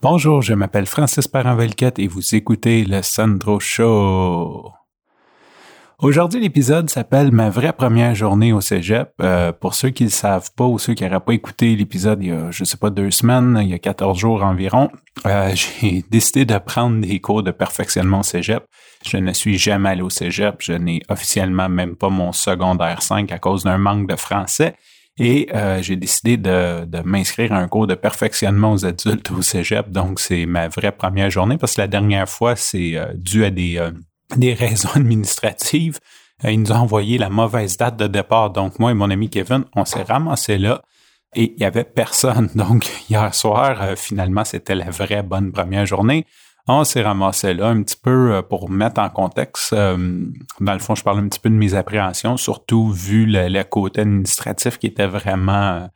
Bonjour, je m'appelle Francis Parent-Velquette et vous écoutez le Sandro Show. Aujourd'hui, l'épisode s'appelle Ma vraie première journée au cégep. Euh, pour ceux qui ne le savent pas ou ceux qui n'auraient pas écouté l'épisode il y a, je sais pas, deux semaines, il y a 14 jours environ, euh, j'ai décidé de prendre des cours de perfectionnement au cégep. Je ne suis jamais allé au cégep. Je n'ai officiellement même pas mon secondaire 5 à cause d'un manque de français. Et euh, j'ai décidé de, de m'inscrire à un cours de perfectionnement aux adultes au cégep. Donc, c'est ma vraie première journée parce que la dernière fois, c'est euh, dû à des, euh, des raisons administratives. ils nous ont envoyé la mauvaise date de départ. Donc, moi et mon ami Kevin, on s'est ramassé là et il y avait personne. Donc, hier soir, finalement, c'était la vraie bonne première journée on s'est ramassé là un petit peu euh, pour mettre en contexte. Euh, dans le fond, je parle un petit peu de mes appréhensions, surtout vu le, côté administratif qui était vraiment euh,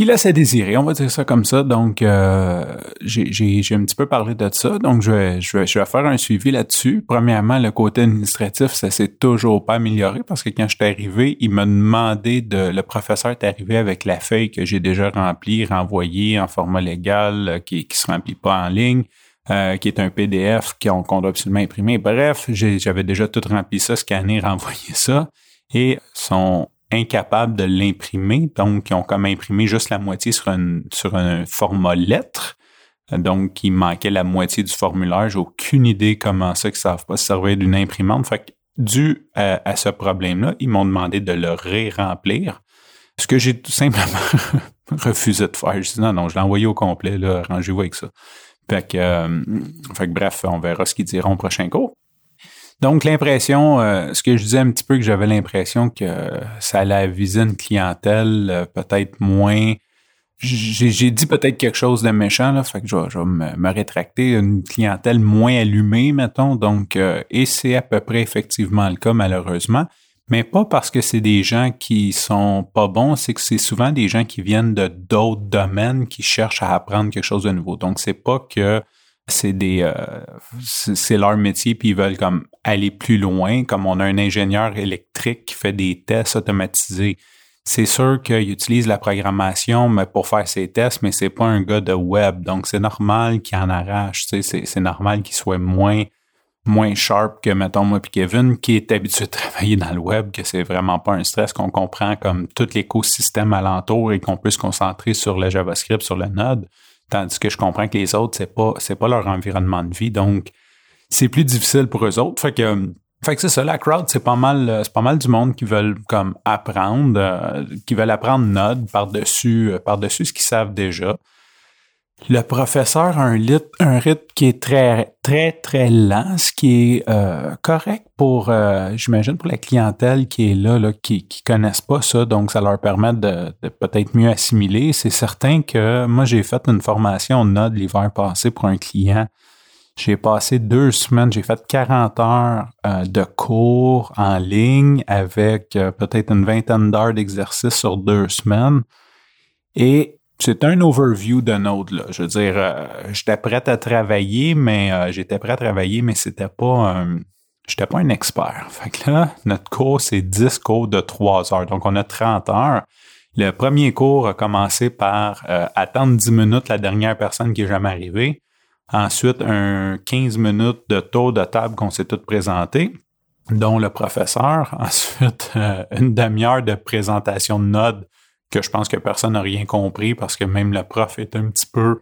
qui laisse à désirer, on va dire ça comme ça. Donc, euh, j'ai un petit peu parlé de ça. Donc, je vais, je vais, je vais faire un suivi là-dessus. Premièrement, le côté administratif, ça s'est toujours pas amélioré parce que quand je suis arrivé, il m'a demandé de... Le professeur est arrivé avec la feuille que j'ai déjà remplie, renvoyée en format légal, euh, qui qui se remplit pas en ligne. Euh, qui est un PDF qu'on doit absolument imprimer. Bref, j'avais déjà tout rempli ça, scanné, renvoyé ça. Et son incapables de l'imprimer, donc ils ont comme imprimé juste la moitié sur un, sur un format lettre. Donc, il manquait la moitié du formulaire. J'ai aucune idée comment ça qu'ils savent pas se servir d'une imprimante. Fait que, dû à, ce problème-là, ils m'ont demandé de le ré-remplir. Ce que j'ai tout simplement refusé de faire. Je dis non, non, je l'ai envoyé au complet, là, arrangez-vous avec ça. Fait que, euh, fait que bref, on verra ce qu'ils diront au prochain cours. Donc, l'impression, euh, ce que je disais un petit peu que j'avais l'impression que ça allait viser une clientèle euh, peut-être moins. J'ai dit peut-être quelque chose de méchant, là, fait que je vais, me, rétracter, une clientèle moins allumée, mettons. Donc, euh, et c'est à peu près effectivement le cas, malheureusement. Mais pas parce que c'est des gens qui sont pas bons, c'est que c'est souvent des gens qui viennent de d'autres domaines qui cherchent à apprendre quelque chose de nouveau. Donc, c'est pas que c'est des euh, c'est leur métier puis ils veulent comme aller plus loin comme on a un ingénieur électrique qui fait des tests automatisés. C'est sûr qu'il utilise la programmation mais pour faire ses tests mais c'est pas un gars de web. Donc c'est normal qu'il en arrache c'est normal qu'il soit moins moins sharp que mettons moi puis Kevin qui est habitué de travailler dans le web que c'est vraiment pas un stress qu'on comprend comme tout l'écosystème alentour et qu'on peut se concentrer sur le JavaScript sur le Node. Tandis que je comprends que les autres, c'est pas, pas leur environnement de vie. Donc, c'est plus difficile pour eux autres. Fait que, fait que c'est ça, la crowd, c'est pas mal, c'est pas mal du monde qui veulent comme apprendre, euh, qui veulent apprendre Node par-dessus, euh, par-dessus ce qu'ils savent déjà. Le professeur a un, lit, un rythme qui est très, très, très lent, ce qui est euh, correct pour, euh, j'imagine, pour la clientèle qui est là, là qui ne connaissent pas ça, donc ça leur permet de, peut-être mieux assimiler. C'est certain que moi, j'ai fait une formation Node l'hiver passé pour un client. J'ai passé deux semaines, j'ai fait 40 heures euh, de cours en ligne avec peut-être une vingtaine d'heures d'exercice sur deux semaines. Et c'est un overview de Node. Là. Je veux dire, euh, j'étais prêt à travailler, mais euh, j'étais prêt à travailler, mais c'était pas. J'étais pas un expert. Fait que là, notre cours, c'est 10 cours de 3 heures. Donc, on a 30 heures. Le premier cours a commencé par euh, attendre 10 minutes la dernière personne qui est jamais arrivée. Ensuite, un 15 minutes de tour de table qu'on s'est toutes présenté, dont le professeur. Ensuite, une demi-heure de présentation de Node que je pense que personne n'a rien compris parce que même le prof est un petit peu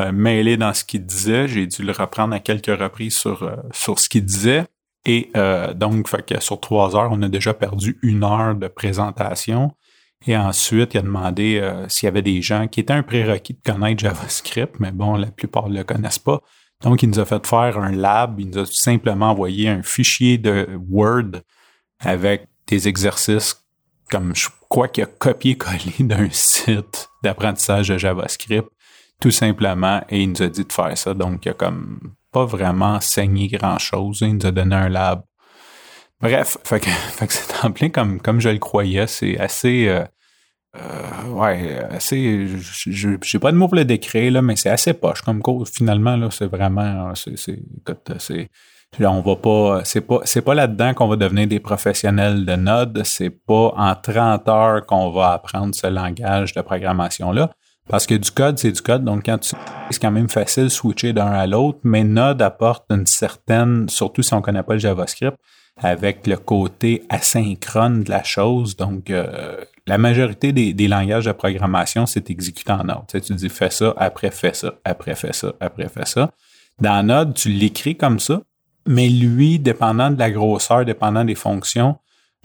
euh, mêlé dans ce qu'il disait. J'ai dû le reprendre à quelques reprises sur, euh, sur ce qu'il disait. Et euh, donc, fait que sur trois heures, on a déjà perdu une heure de présentation. Et ensuite, il a demandé s'il y avait des gens qui étaient un prérequis de connaître JavaScript, mais bon, la plupart ne le connaissent pas. Donc, il nous a fait faire un lab. Il nous a simplement envoyé un fichier de Word avec des exercices comme je crois qu'il a copié-collé d'un site d'apprentissage de JavaScript, tout simplement, et il nous a dit de faire ça. Donc, il a comme pas vraiment enseigné grand-chose. Il nous a donné un lab. Bref, fait que, c'est en plein comme, comme je le croyais. C'est assez... Euh, euh, ouais, assez. J'ai pas de mots pour le décrire, là, mais c'est assez poche comme cours. Finalement, là, c'est vraiment. C'est, c'est, on va pas, c'est pas, pas là-dedans qu'on va devenir des professionnels de Node. C'est pas en 30 heures qu'on va apprendre ce langage de programmation-là. Parce que du code, c'est du code. Donc, quand tu c'est quand même facile de switcher d'un à l'autre, mais Node apporte une certaine, surtout si on connaît pas le JavaScript, avec le côté asynchrone de la chose. Donc, euh, la majorité des, langages de programmation, c'est exécuté en Node. Tu, sais, tu dis fais ça, après fais ça, après fais ça, après fais ça. Dans Node, tu l'écris comme ça, mais lui, dépendant de la grosseur, dépendant des fonctions,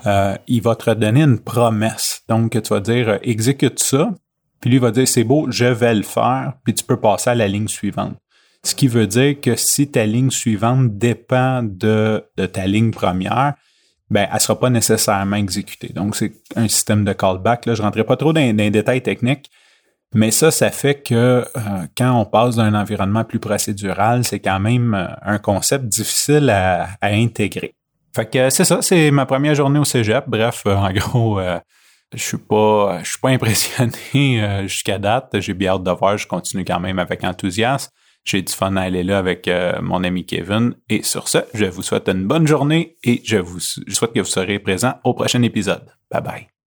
euh, il va te donner une promesse. Donc, tu vas dire euh, exécute ça, puis lui va dire c'est beau, je vais le faire, puis tu peux passer à la ligne suivante. Ce qui veut dire que si ta ligne suivante dépend de, de ta ligne première, ben, elle sera pas nécessairement exécutée. Donc, c'est un système de callback. Là, je rentrerai pas trop dans, les détails techniques, mais ça, ça fait que euh, quand on passe d'un environnement plus procédural, c'est quand même euh, un concept difficile à, intégrer. Fait que c'est ça, c'est ma première journée au cégep. Bref, euh, en gros, je suis pas, je suis pas impressionné jusqu'à date. J'ai bien hâte de voir. Je continue quand même avec enthousiasme. J'ai du fun à aller là avec euh, mon ami Kevin. Et sur ce, je vous souhaite une bonne journée et je vous souhaite que vous serez présent au prochain épisode. Bye bye.